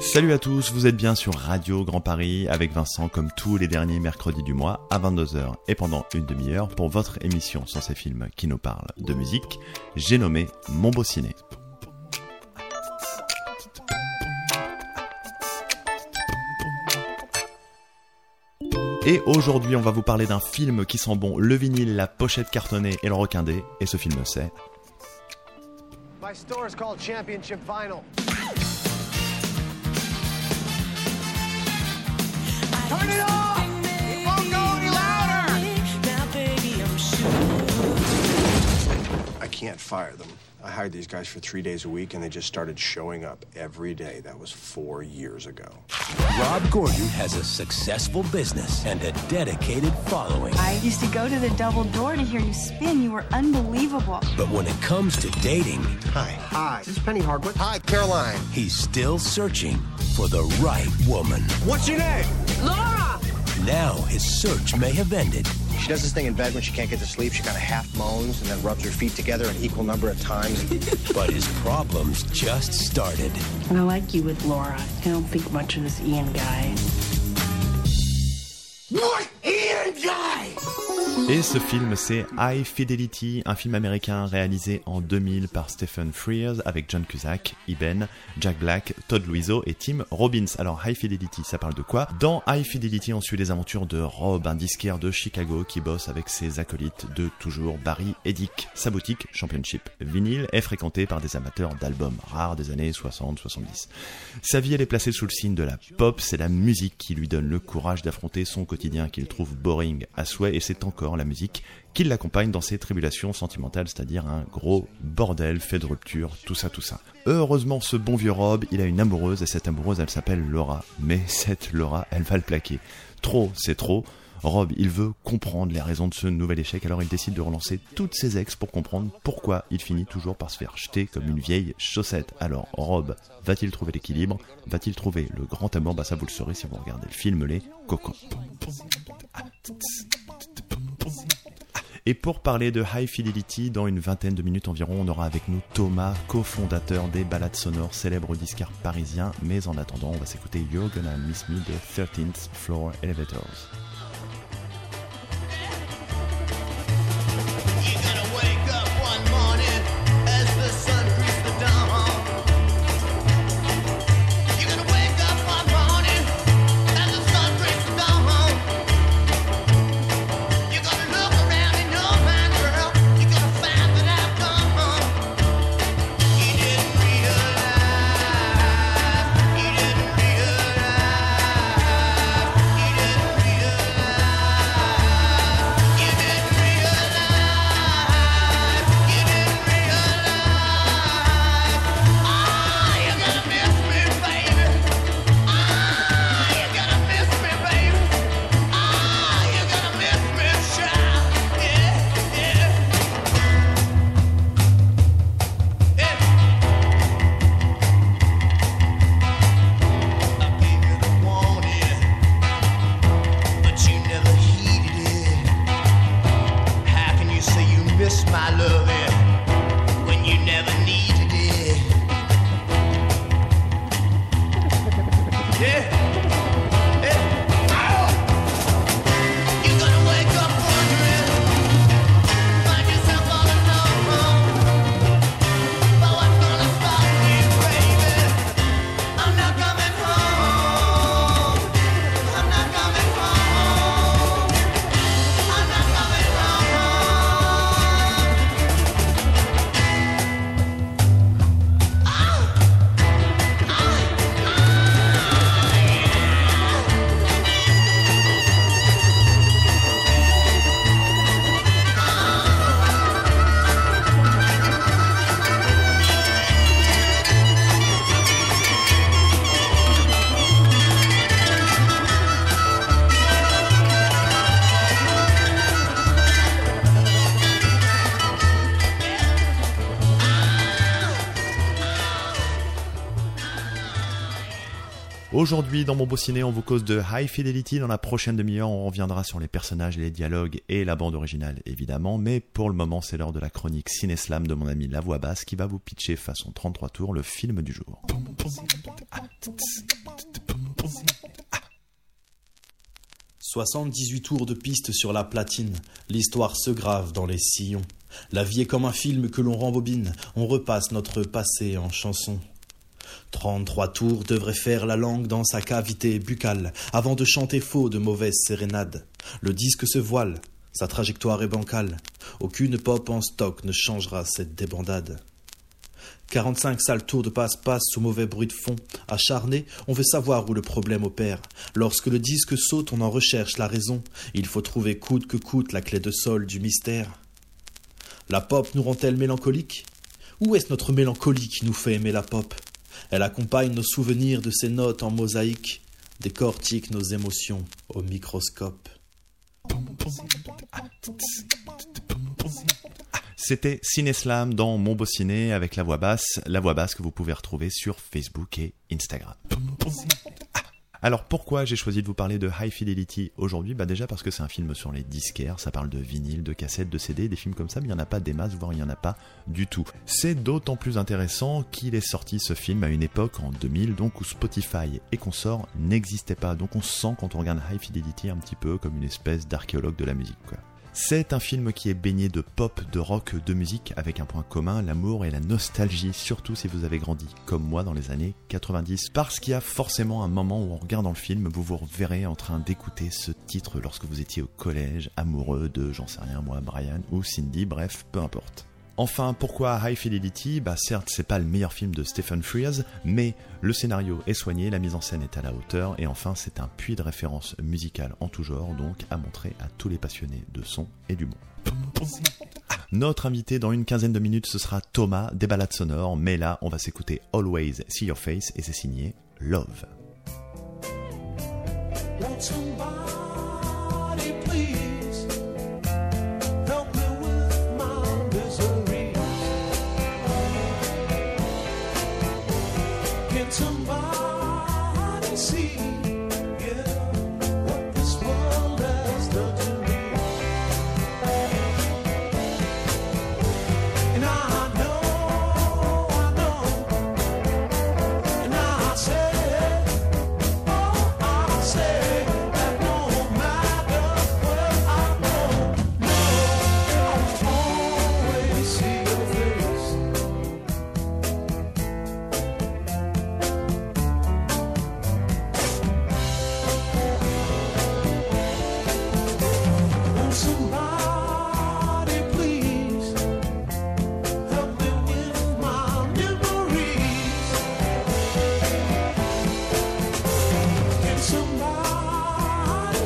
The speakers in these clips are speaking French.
Salut à tous, vous êtes bien sur Radio Grand Paris avec Vincent comme tous les derniers mercredis du mois à 22h et pendant une demi-heure pour votre émission sur ces films qui nous parlent de musique, j'ai nommé Mon Beau Ciné. Et aujourd'hui, on va vous parler d'un film qui sent bon le vinyle, la pochette cartonnée et le requindé. Et ce film, c'est. My store is called Championship Vinyl. Turn it off! It won't go any louder! Now, baby, I'm sure. I can't fire them. I hired these guys for three days a week, and they just started showing up every day. That was four years ago. Rob Gordon has a successful business and a dedicated following. I used to go to the double door to hear you spin. You were unbelievable. But when it comes to dating, hi, hi, this is Penny Hardwick. Hi, Caroline. He's still searching for the right woman. What's your name? Laura. Now his search may have ended. She does this thing in bed when she can't get to sleep. She kind of half moans and then rubs her feet together an equal number of times. but his problems just started. I like you with Laura. I don't think much of this Ian guy. What? Ian guy! Et ce film, c'est High Fidelity, un film américain réalisé en 2000 par Stephen Frears avec John Cusack, Iben, Jack Black, Todd Luiso et Tim Robbins. Alors High Fidelity, ça parle de quoi? Dans High Fidelity, on suit les aventures de Rob, un disquaire de Chicago qui bosse avec ses acolytes de toujours Barry et Dick. Sa boutique, Championship Vinyl, est fréquentée par des amateurs d'albums rares des années 60-70. Sa vie, elle est placée sous le signe de la pop, c'est la musique qui lui donne le courage d'affronter son quotidien qu'il trouve boring à souhait et c'est encore la musique qui l'accompagne dans ses tribulations sentimentales, c'est-à-dire un gros bordel fait de rupture, tout ça, tout ça. Heureusement, ce bon vieux Rob, il a une amoureuse et cette amoureuse, elle s'appelle Laura. Mais cette Laura, elle va le plaquer. Trop, c'est trop. Rob, il veut comprendre les raisons de ce nouvel échec, alors il décide de relancer toutes ses ex pour comprendre pourquoi il finit toujours par se faire jeter comme une vieille chaussette. Alors, Rob, va-t-il trouver l'équilibre Va-t-il trouver le grand amour Bah ça vous le saurez si vous regardez le film Les Cocos. Et pour parler de High Fidelity, dans une vingtaine de minutes environ, on aura avec nous Thomas, cofondateur des balades sonores célèbres disquaires parisiens. Mais en attendant, on va s'écouter You're Gonna Miss Me de 13th Floor Elevators. Aujourd'hui, dans mon beau ciné, on vous cause de High Fidelity. Dans la prochaine demi-heure, on reviendra sur les personnages, les dialogues et la bande originale, évidemment. Mais pour le moment, c'est l'heure de la chronique Ciné-Slam de mon ami La Voix Basse qui va vous pitcher façon 33 tours le film du jour. 78 tours de piste sur la platine, l'histoire se grave dans les sillons. La vie est comme un film que l'on rembobine, on repasse notre passé en chanson. 33 tours devraient faire la langue dans sa cavité buccale avant de chanter faux de mauvaises sérénades. Le disque se voile, sa trajectoire est bancale. Aucune pop en stock ne changera cette débandade. 45 sales tours de passe-passe sous mauvais bruit de fond. Acharné, on veut savoir où le problème opère. Lorsque le disque saute, on en recherche la raison. Il faut trouver coûte que coûte la clé de sol du mystère. La pop nous rend-elle mélancolique? Où est-ce notre mélancolie qui nous fait aimer la pop? Elle accompagne nos souvenirs de ces notes en mosaïque, décortique nos émotions au microscope. C'était Ciné-Slam dans Mon Beau avec la voix basse, la voix basse que vous pouvez retrouver sur Facebook et Instagram. Alors pourquoi j'ai choisi de vous parler de High Fidelity aujourd'hui? Bah déjà parce que c'est un film sur les disquaires, ça parle de vinyle, de cassettes, de CD, des films comme ça, mais il n'y en a pas des masses, voire il n'y en a pas du tout. C'est d'autant plus intéressant qu'il est sorti ce film à une époque en 2000, donc où Spotify et consorts n'existaient pas, donc on sent quand on regarde High Fidelity un petit peu comme une espèce d'archéologue de la musique quoi. C'est un film qui est baigné de pop, de rock, de musique, avec un point commun, l'amour et la nostalgie, surtout si vous avez grandi, comme moi, dans les années 90. Parce qu'il y a forcément un moment où en regardant le film, vous vous verrez en train d'écouter ce titre lorsque vous étiez au collège, amoureux de, j'en sais rien moi, Brian ou Cindy, bref, peu importe. Enfin, pourquoi High Fidelity Bah certes, c'est pas le meilleur film de Stephen Frears, mais le scénario est soigné, la mise en scène est à la hauteur, et enfin, c'est un puits de référence musicale en tout genre, donc à montrer à tous les passionnés de son et du monde. Notre invité dans une quinzaine de minutes, ce sera Thomas des balades sonores, mais là, on va s'écouter Always See Your Face, et c'est signé Love.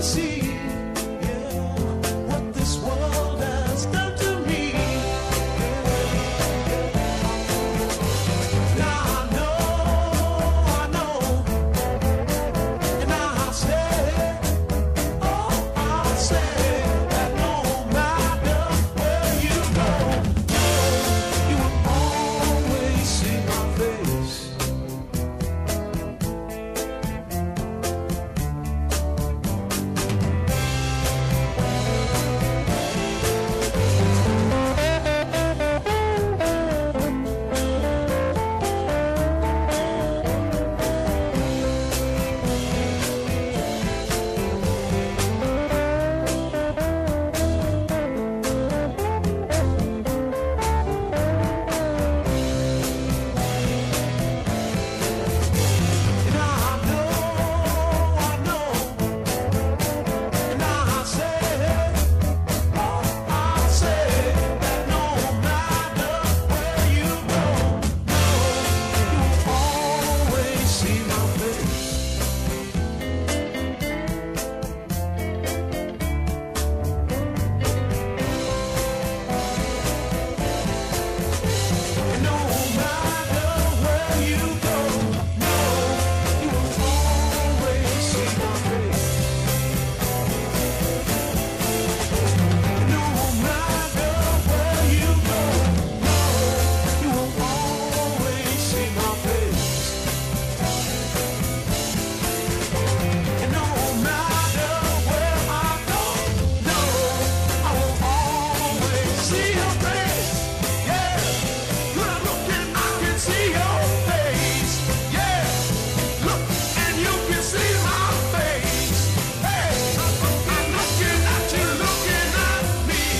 see.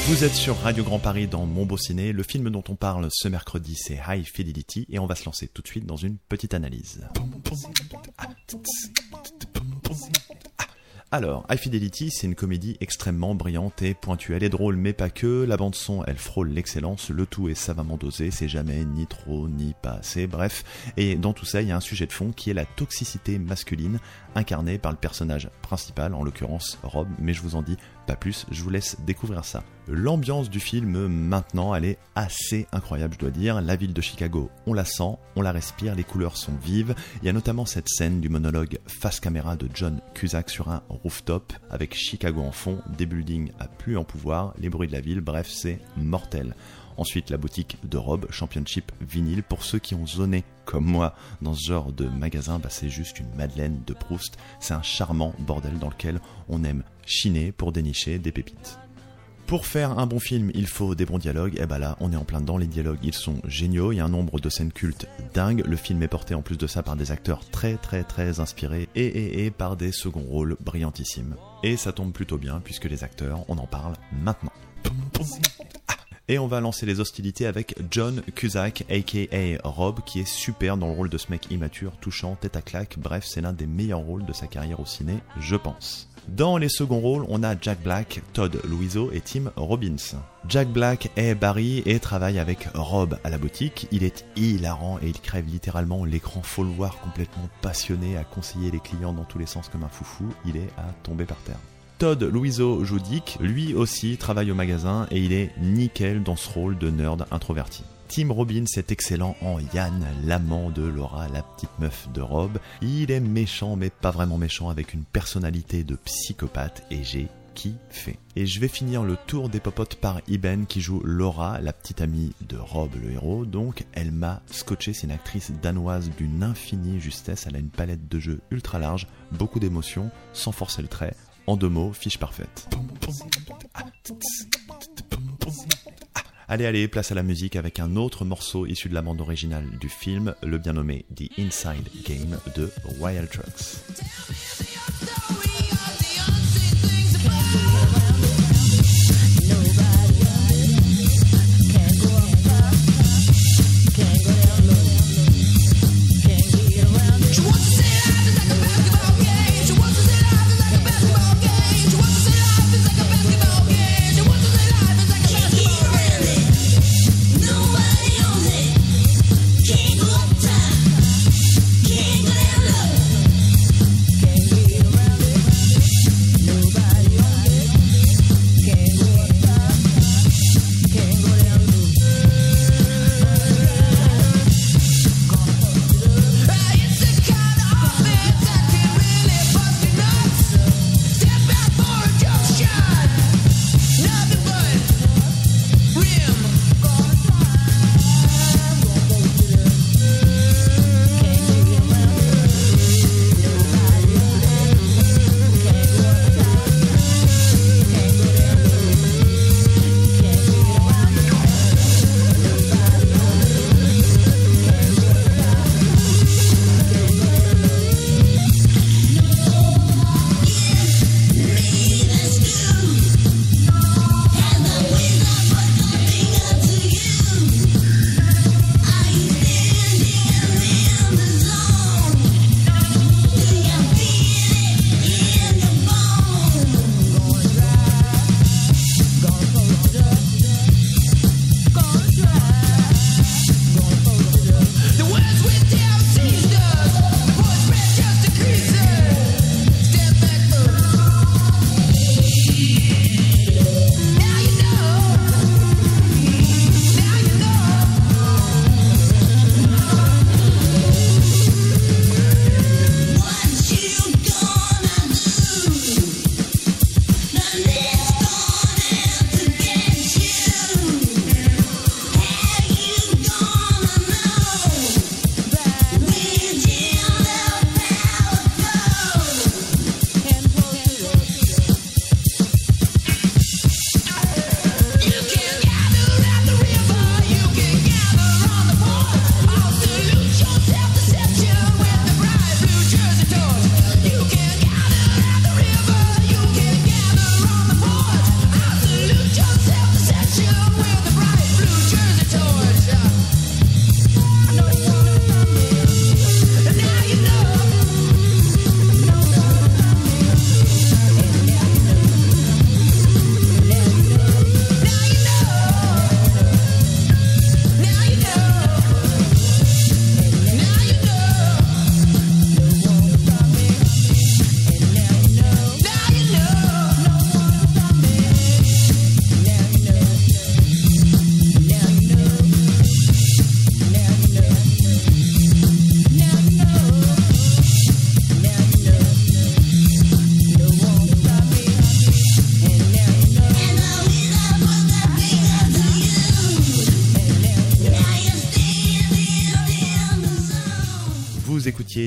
Vous êtes sur Radio Grand Paris dans Mon Beau Ciné. Le film dont on parle ce mercredi, c'est High Fidelity et on va se lancer tout de suite dans une petite analyse. Alors, High Fidelity, c'est une comédie extrêmement brillante et pointue. Elle est drôle, mais pas que. La bande son, elle frôle l'excellence. Le tout est savamment dosé. C'est jamais ni trop ni pas assez. Bref. Et dans tout ça, il y a un sujet de fond qui est la toxicité masculine, incarnée par le personnage principal, en l'occurrence Rob. Mais je vous en dis pas plus. Je vous laisse découvrir ça. L'ambiance du film, maintenant, elle est assez incroyable, je dois dire. La ville de Chicago, on la sent, on la respire, les couleurs sont vives. Il y a notamment cette scène du monologue face caméra de John Cusack sur un rooftop, avec Chicago en fond, des buildings à plus en pouvoir, les bruits de la ville, bref, c'est mortel. Ensuite, la boutique de Rob, Championship vinyle. Pour ceux qui ont zoné, comme moi, dans ce genre de magasin, bah, c'est juste une Madeleine de Proust. C'est un charmant bordel dans lequel on aime chiner pour dénicher des pépites. Pour faire un bon film, il faut des bons dialogues. Et bah là, on est en plein dedans. Les dialogues, ils sont géniaux. Il y a un nombre de scènes cultes dingues. Le film est porté en plus de ça par des acteurs très très très inspirés et, et, et par des seconds rôles brillantissimes. Et ça tombe plutôt bien puisque les acteurs, on en parle maintenant. Et on va lancer les hostilités avec John Cusack, aka Rob, qui est super dans le rôle de ce mec immature, touchant, tête à claque. Bref, c'est l'un des meilleurs rôles de sa carrière au ciné, je pense. Dans les seconds rôles, on a Jack Black, Todd Louiso et Tim Robbins. Jack Black est Barry et travaille avec Rob à la boutique. Il est hilarant et il crève littéralement l'écran. Faut complètement passionné à conseiller les clients dans tous les sens comme un foufou. Il est à tomber par terre. Todd Louiso joue Dick, lui aussi travaille au magasin et il est nickel dans ce rôle de nerd introverti. Tim Robbins est excellent en Yann, l'amant de Laura, la petite meuf de Rob. Il est méchant mais pas vraiment méchant avec une personnalité de psychopathe et j'ai kiffé. Et je vais finir le tour des popotes par Iben qui joue Laura, la petite amie de Rob le héros. Donc elle m'a scotché, c'est une actrice danoise d'une infinie justesse, elle a une palette de jeux ultra large, beaucoup d'émotions, sans forcer le trait. En deux mots, fiche parfaite. Allez, allez, place à la musique avec un autre morceau issu de la bande originale du film, le bien nommé The Inside Game de Wild Trucks.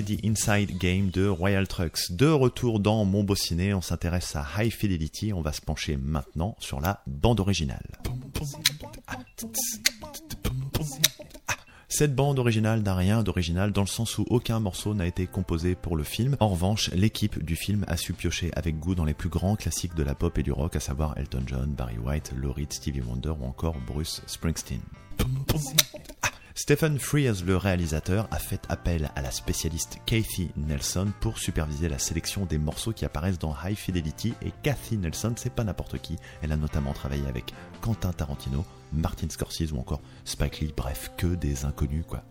The Inside Game de Royal Trucks. De retour dans Mon Beau Ciné, on s'intéresse à High Fidelity. On va se pencher maintenant sur la bande originale. Cette bande originale n'a rien d'original dans le sens où aucun morceau n'a été composé pour le film. En revanche, l'équipe du film a su piocher avec goût dans les plus grands classiques de la pop et du rock, à savoir Elton John, Barry White, Lou Reed, Stevie Wonder ou encore Bruce Springsteen. Stephen Frears, le réalisateur, a fait appel à la spécialiste Kathy Nelson pour superviser la sélection des morceaux qui apparaissent dans High Fidelity. Et Kathy Nelson, c'est pas n'importe qui. Elle a notamment travaillé avec Quentin Tarantino, Martin Scorsese ou encore Spike Lee. Bref, que des inconnus, quoi.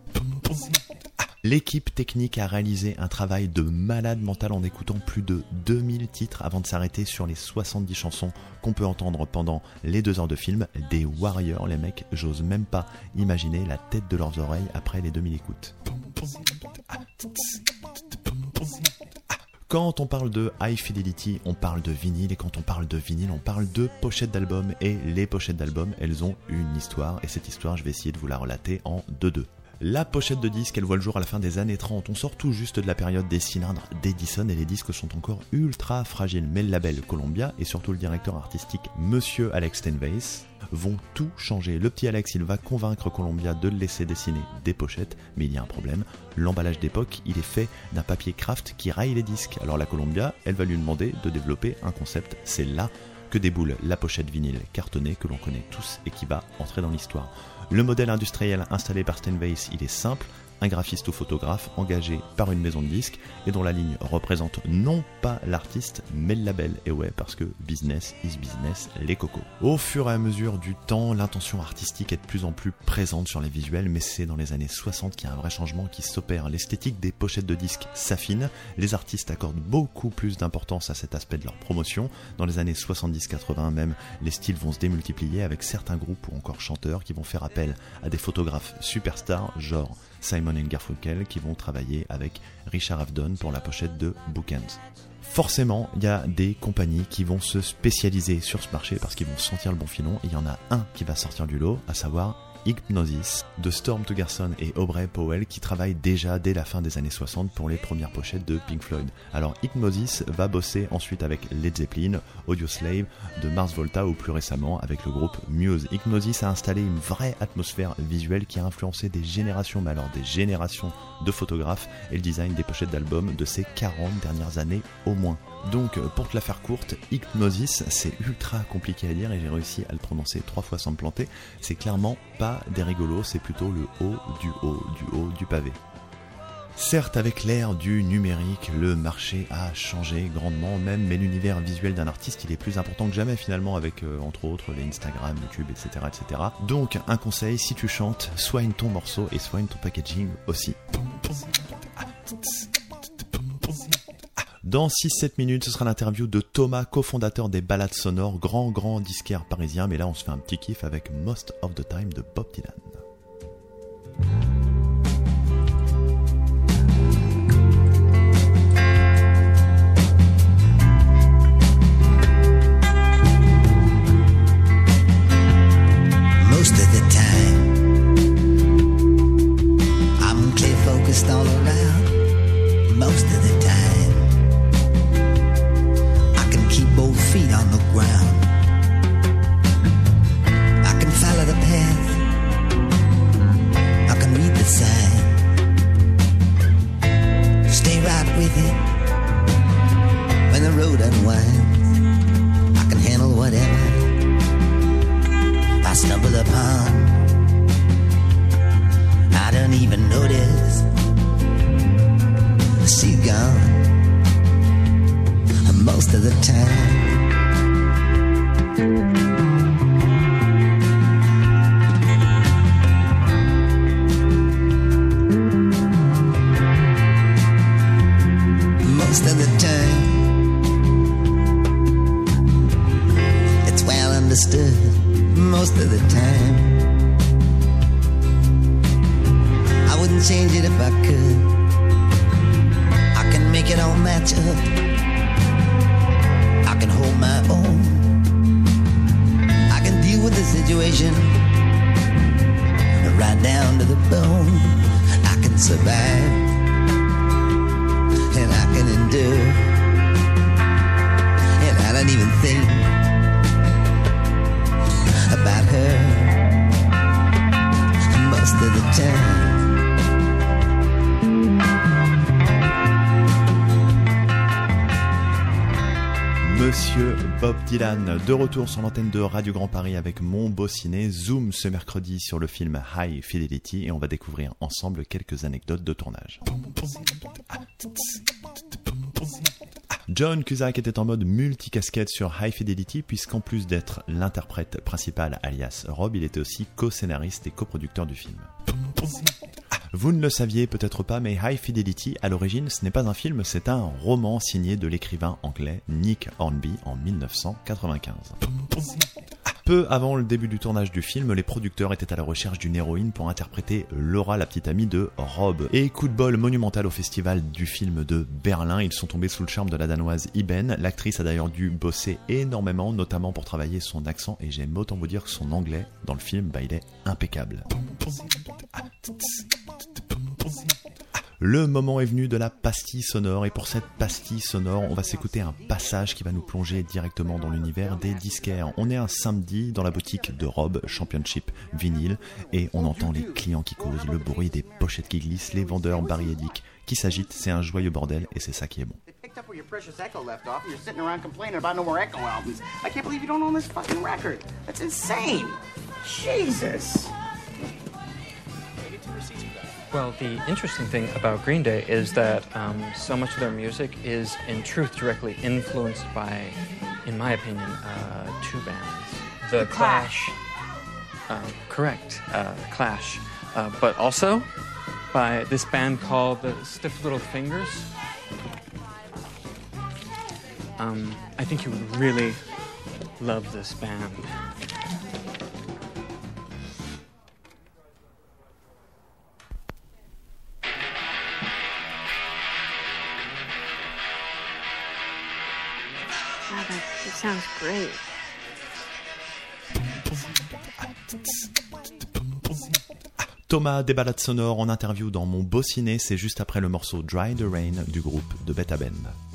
L'équipe technique a réalisé un travail de malade mental en écoutant plus de 2000 titres avant de s'arrêter sur les 70 chansons qu'on peut entendre pendant les deux heures de film. Des Warriors, les mecs, j'ose même pas imaginer la tête de leurs oreilles après les 2000 écoutes. Quand on parle de high fidelity, on parle de vinyle, et quand on parle de vinyle, on parle de pochettes d'albums, et les pochettes d'albums, elles ont une histoire, et cette histoire, je vais essayer de vous la relater en deux-deux. La pochette de disque, elle voit le jour à la fin des années 30. On sort tout juste de la période des cylindres d'Edison et les disques sont encore ultra fragiles. Mais le label Columbia et surtout le directeur artistique Monsieur Alex Tenveis vont tout changer. Le petit Alex, il va convaincre Columbia de le laisser dessiner des pochettes, mais il y a un problème. L'emballage d'époque, il est fait d'un papier craft qui raille les disques. Alors la Columbia, elle va lui demander de développer un concept. C'est là que déboule la pochette vinyle cartonnée que l'on connaît tous et qui va entrer dans l'histoire. Le modèle industriel installé par Steinweiss, il est simple, un graphiste ou photographe engagé par une maison de disques et dont la ligne représente non pas l'artiste mais le label. Et ouais, parce que business is business, les cocos. Au fur et à mesure du temps, l'intention artistique est de plus en plus présente sur les visuels, mais c'est dans les années 60 qu'il y a un vrai changement qui s'opère. L'esthétique des pochettes de disques s'affine, les artistes accordent beaucoup plus d'importance à cet aspect de leur promotion. Dans les années 70-80 même, les styles vont se démultiplier avec certains groupes ou encore chanteurs qui vont faire appel à des photographes superstars, genre Simon et Garfunkel qui vont travailler avec Richard Avedon pour la pochette de Bookends. Forcément, il y a des compagnies qui vont se spécialiser sur ce marché parce qu'ils vont sentir le bon filon. Il y en a un qui va sortir du lot, à savoir Hypnosis de Storm Garson et Aubrey Powell qui travaillent déjà dès la fin des années 60 pour les premières pochettes de Pink Floyd. Alors Hypnosis va bosser ensuite avec Led Zeppelin, Audioslave, de Mars Volta ou plus récemment avec le groupe Muse. Hypnosis a installé une vraie atmosphère visuelle qui a influencé des générations, mais alors des générations de photographes et le design des pochettes d'albums de ces 40 dernières années au moins. Donc, euh, pour te la faire courte, Hypnosis, c'est ultra compliqué à dire et j'ai réussi à le prononcer trois fois sans me planter. C'est clairement pas des rigolos, c'est plutôt le haut du haut du haut du pavé. Certes, avec l'ère du numérique, le marché a changé grandement même, mais l'univers visuel d'un artiste, il est plus important que jamais finalement avec, euh, entre autres, les Instagram, YouTube, etc., etc. Donc, un conseil, si tu chantes, soigne ton morceau et soigne ton packaging aussi. Dans 6-7 minutes, ce sera l'interview de Thomas, cofondateur des Balades Sonores, grand grand disquaire parisien, mais là on se fait un petit kiff avec Most of the Time de Bob Dylan. Upon. I don't even notice. See gone most of the time. Most of the time, it's well understood most of the time. I wouldn't change it if I could. I can make it all match up. I can hold my own. I can deal with the situation right down to the bone. I can survive. and I can endure. And I don't even think about her Bob Dylan, de retour sur l'antenne de Radio Grand Paris avec mon beau ciné. Zoom ce mercredi sur le film High Fidelity et on va découvrir ensemble quelques anecdotes de tournage. John Cusack était en mode multicasquette sur High Fidelity puisqu'en plus d'être l'interprète principal alias Rob, il était aussi co-scénariste et coproducteur du film. Vous ne le saviez peut-être pas, mais High Fidelity, à l'origine, ce n'est pas un film, c'est un roman signé de l'écrivain anglais Nick Hornby en 1995. Peu avant le début du tournage du film, les producteurs étaient à la recherche d'une héroïne pour interpréter Laura, la petite amie de Rob. Et coup de bol monumental au festival du film de Berlin, ils sont tombés sous le charme de la danoise Iben. L'actrice a d'ailleurs dû bosser énormément, notamment pour travailler son accent, et j'aime autant vous dire que son anglais dans le film, bah, il est impeccable. Le moment est venu de la pastille sonore et pour cette pastille sonore, on va s'écouter un passage qui va nous plonger directement dans l'univers des disquaires. On est un samedi dans la boutique de Rob Championship vinyle et on entend les clients qui causent, le bruit des pochettes qui glissent, les vendeurs bariédiques qui s'agitent. C'est un joyeux bordel et c'est ça qui est bon. picked up where your precious Echo left off, and you're sitting around complaining about no more Echo albums. I can't believe you don't own this fucking record. That's insane. Jesus. Well, the interesting thing about Green Day is that um, so much of their music is, in truth, directly influenced by, in my opinion, uh, two bands. The, Clash. Uh, correct, uh, Clash. Uh, but also by this band called the Stiff Little Fingers. Um, I think you would really love this band. Sounds great. Thomas des balades sonores en interview dans mon beau ciné, c'est juste après le morceau Dry the Rain du groupe de Beta Band.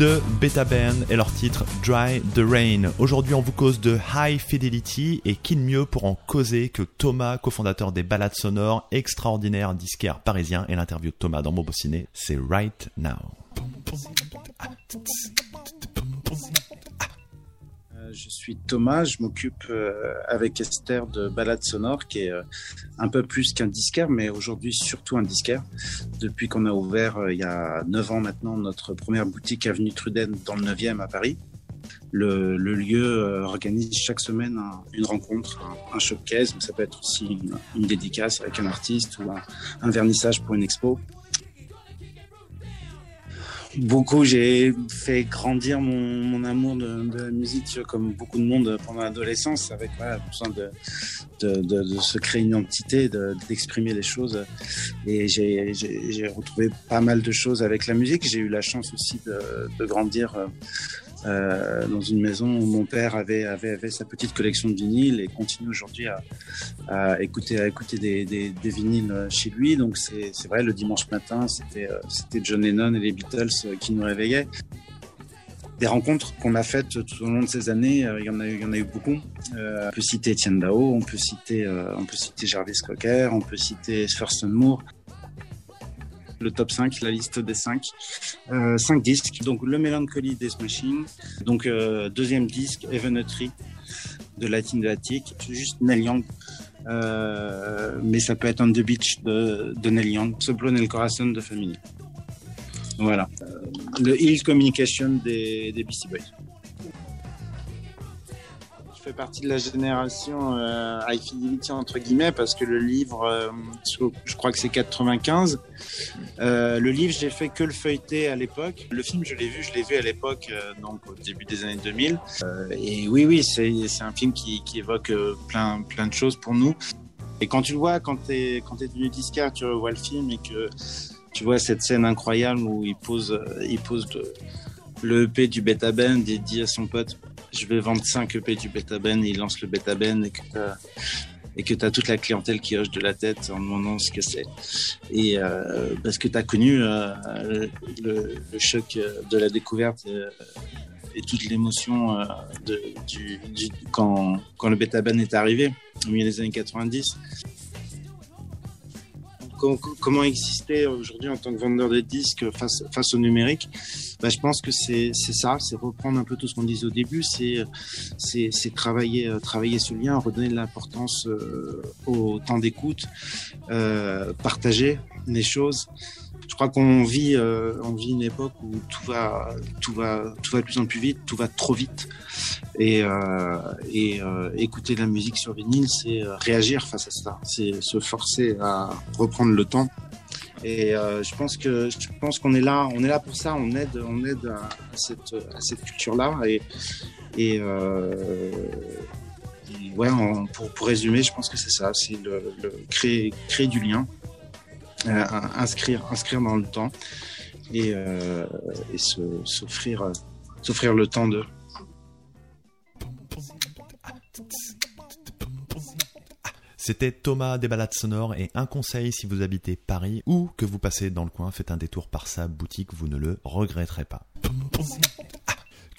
De Beta Band et leur titre Dry the Rain. Aujourd'hui, on vous cause de High Fidelity et qui de mieux pour en causer que Thomas, cofondateur des balades sonores, extraordinaire disquaire parisien et l'interview de Thomas dans Mobo Ciné, c'est Right Now. Je suis Thomas, je m'occupe euh, avec Esther de Balade Sonore, qui est euh, un peu plus qu'un disquaire, mais aujourd'hui surtout un disquaire. Depuis qu'on a ouvert euh, il y a 9 ans maintenant notre première boutique avenue Truden dans le 9e à Paris. Le, lieu euh, organise chaque semaine un- une rencontre, un, showcase, mais ça peut être aussi une, dédicace avec un artiste ou un vernissage pour une expo. Beaucoup, j'ai fait grandir mon, mon amour de, de la musique, comme beaucoup de monde pendant l'adolescence, avec voilà, besoin de, de, de, de se créer une identité, de- d'exprimer les choses. Et j'ai- retrouvé pas mal de choses avec la musique. J'ai eu la chance aussi de, de grandir euh, dans une maison où mon père avait, avait, avait sa petite collection de vinyles et continue aujourd'hui à, à écouter, à écouter des, des, des vinyles chez lui. Donc c'est vrai, le dimanche matin, c'était euh, c'était John Lennon et les Beatles euh, qui nous réveillaient. Des rencontres qu'on a faites tout au long de ces années, il y en a eu, il y en a eu beaucoup. Euh, on peut citer Etienne Dao, on peut citer, euh, on peut citer Jarvis Cocker, on peut citer Thurston Moore. Le top 5, la liste des 5. Euh, 5 disques. Donc le Melancholy Death Machine. Donc euh, deuxième disque, Even a Tree de Latin Attic. Juste Neil Young. Euh, mais ça peut être On the Beach de, de Neil Young. Soplo nel Corazon de Family. Voilà. Euh, le Hill Communication des, des Beastie Boys. Partie de la génération euh, High Fidelity entre guillemets parce que le livre, euh, je- crois que c'est 95. Euh, le livre, j'ai fait que le feuilleter à l'époque. Le film, je l'ai vu, je l'ai vu à l'époque, euh, donc au début des années 2000. Euh, et oui, oui, c'est un film qui, qui évoque plein, plein de choses pour nous. Et quand tu le vois, quand t'es quand t'es devenu disquaire, tu revois le film et que tu vois cette scène incroyable où il pose, il pose le EP du Beta Band et dit à son pote je vais vendre 5 EP du Beta Band et il lance le Beta Band et que t'as et que t'as toute la clientèle qui hoche de la tête en demandant ce que c'est. Et euh, parce que t'as connu euh, le, choc euh, de la découverte et toute l'émotion du, du, quand, quand le Beta Band est arrivé au milieu des années 90 Com- comment exister aujourd'hui en tant que vendeur de disques face, au numérique bah, Je pense que c'est ça, c'est reprendre un peu tout ce qu'on disait au début, c'est travailler, euh, travailler ce lien, redonner de l'importance euh, au temps d'écoute, euh, partager les choses. Je crois qu'on vit, euh, vit une époque où tout va, tout va, tout va de plus en plus vite, tout va trop vite. Et, euh, et euh, écouter la musique sur vinyle, c'est euh, réagir face à ça, c'est se forcer à reprendre le temps. Et je pense que je pense qu'on est là, on est là pour ça. On aide, on aide à, cette à cette culture-là. Et ouais, pour pour résumer, je pense que c'est ça, c'est le, créer créer du lien, inscrire inscrire dans le temps et euh, et s'offrir euh, s'offrir le temps de C'était Thomas des balades sonores et un conseil si vous habitez Paris ou que vous passez dans le coin, faites un détour par sa boutique, vous ne le regretterez pas.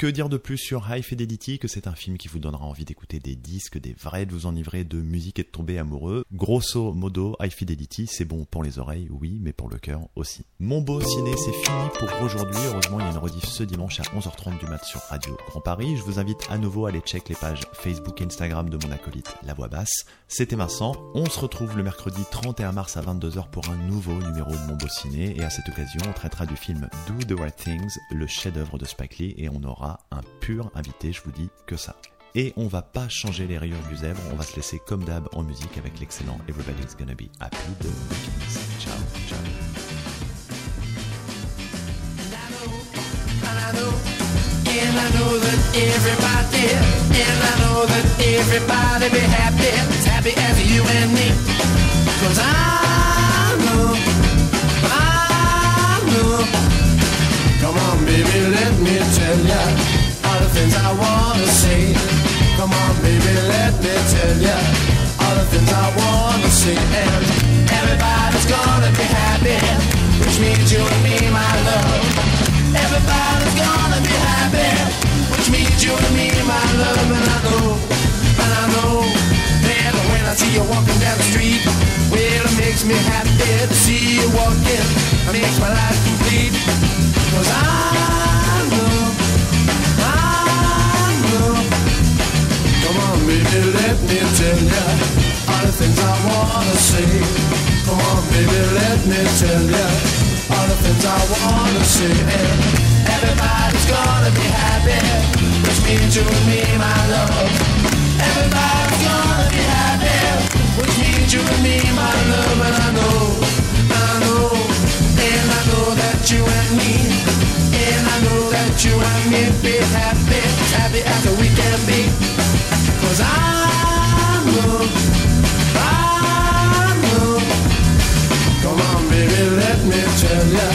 Que dire de plus sur High Fidelity que c'est un film qui vous donnera envie d'écouter des disques, des vrais, de vous enivrer de musique et de tomber amoureux. Grosso modo, High Fidelity, c'est bon pour les oreilles, oui, mais pour le cœur aussi. Mon beau ciné, c'est fini pour aujourd'hui. Heureusement, il y a une rediff ce dimanche à 11h30 du mat sur Radio Grand Paris. Je vous invite à nouveau à aller check les pages Facebook et Instagram de mon acolyte La Voix Basse. C'était Vincent. On se retrouve le mercredi 31 mars à 22h pour un nouveau numéro de Mon beau ciné. Et à cette occasion, on traitera du film Do the Right Things, le chef-d'œuvre de Spike Lee, et on aura un pur invité, je vous dis que ça. Et on va pas changer les rayures du zèbre, on va se laisser comme d'hab en musique avec l'excellent Everybody's Gonna Be Happy de. Ciao, ciao. Everybody. You and me be happy, happy after we can be. Cause I know, I know. Come on, baby, let me tell ya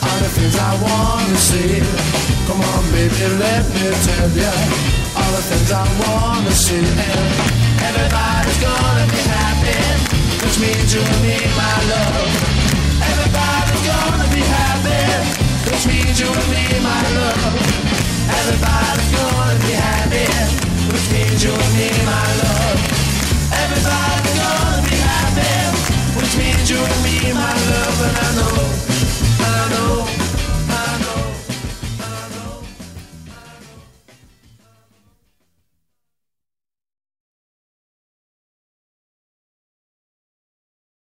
all the things I wanna say. Come on, baby, let me tell ya all the things I wanna say. And everybody's gonna be happy, which means you and me, my love. Everybody's gonna be happy, which means you'll be my love. Everybody's gonna be happy Which means you'll be my love. Everybody's gonna be happy Which means you'll be my love. And I know, I know.